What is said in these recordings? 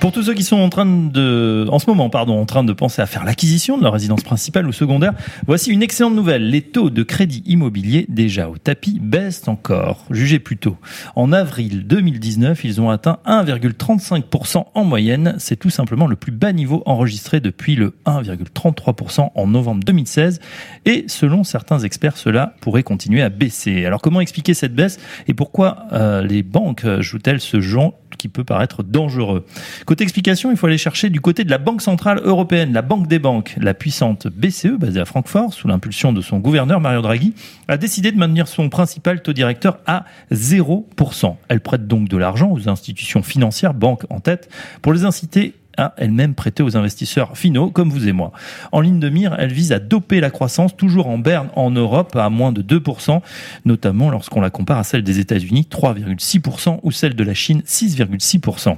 Pour tous ceux qui sont en train de, en ce moment, pardon, en train de penser à faire l'acquisition de leur résidence principale ou secondaire, voici une excellente nouvelle. Les taux de crédit immobilier déjà au tapis baissent encore. Jugez plutôt. En avril 2019, ils ont atteint 1,35% en moyenne. C'est tout simplement le plus bas niveau enregistré depuis le 1,33% en novembre 2016. Et selon certains experts, cela pourrait continuer à baisser. Alors comment expliquer cette baisse et pourquoi euh, les banques jouent-elles ce genre qui peut paraître dangereux? Côté explication, il faut aller chercher du côté de la Banque Centrale Européenne, la Banque des Banques. La puissante BCE, basée à Francfort, sous l'impulsion de son gouverneur Mario Draghi, a décidé de maintenir son principal taux directeur à 0%. Elle prête donc de l'argent aux institutions financières, banques en tête, pour les inciter a elle-même prêté aux investisseurs finaux comme vous et moi. En ligne de mire, elle vise à doper la croissance toujours en berne en Europe à moins de 2%, notamment lorsqu'on la compare à celle des États-Unis 3,6% ou celle de la Chine 6,6%.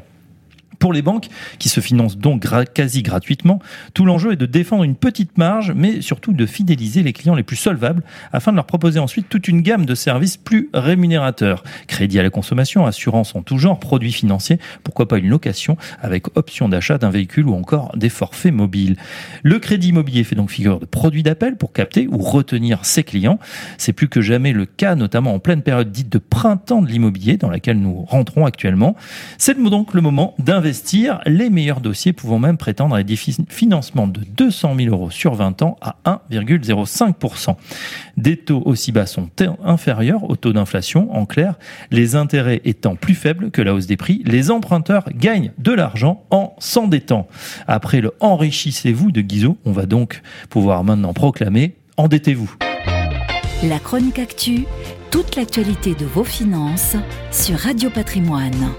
Pour les banques, qui se financent donc quasi gratuitement, tout l'enjeu est de défendre une petite marge, mais surtout de fidéliser les clients les plus solvables afin de leur proposer ensuite toute une gamme de services plus rémunérateurs. Crédit à la consommation, assurance en tout genre, produits financiers, pourquoi pas une location avec option d'achat d'un véhicule ou encore des forfaits mobiles. Le crédit immobilier fait donc figure de produit d'appel pour capter ou retenir ses clients. C'est plus que jamais le cas, notamment en pleine période dite de printemps de l'immobilier dans laquelle nous rentrons actuellement. C'est donc le moment les meilleurs dossiers pouvant même prétendre à des financements de 200 000 euros sur 20 ans à 1,05%. Des taux aussi bas sont inférieurs au taux d'inflation. En clair, les intérêts étant plus faibles que la hausse des prix, les emprunteurs gagnent de l'argent en s'endettant. Après le enrichissez-vous de Guizot, on va donc pouvoir maintenant proclamer endettez-vous. La chronique actu, toute l'actualité de vos finances sur Radio Patrimoine.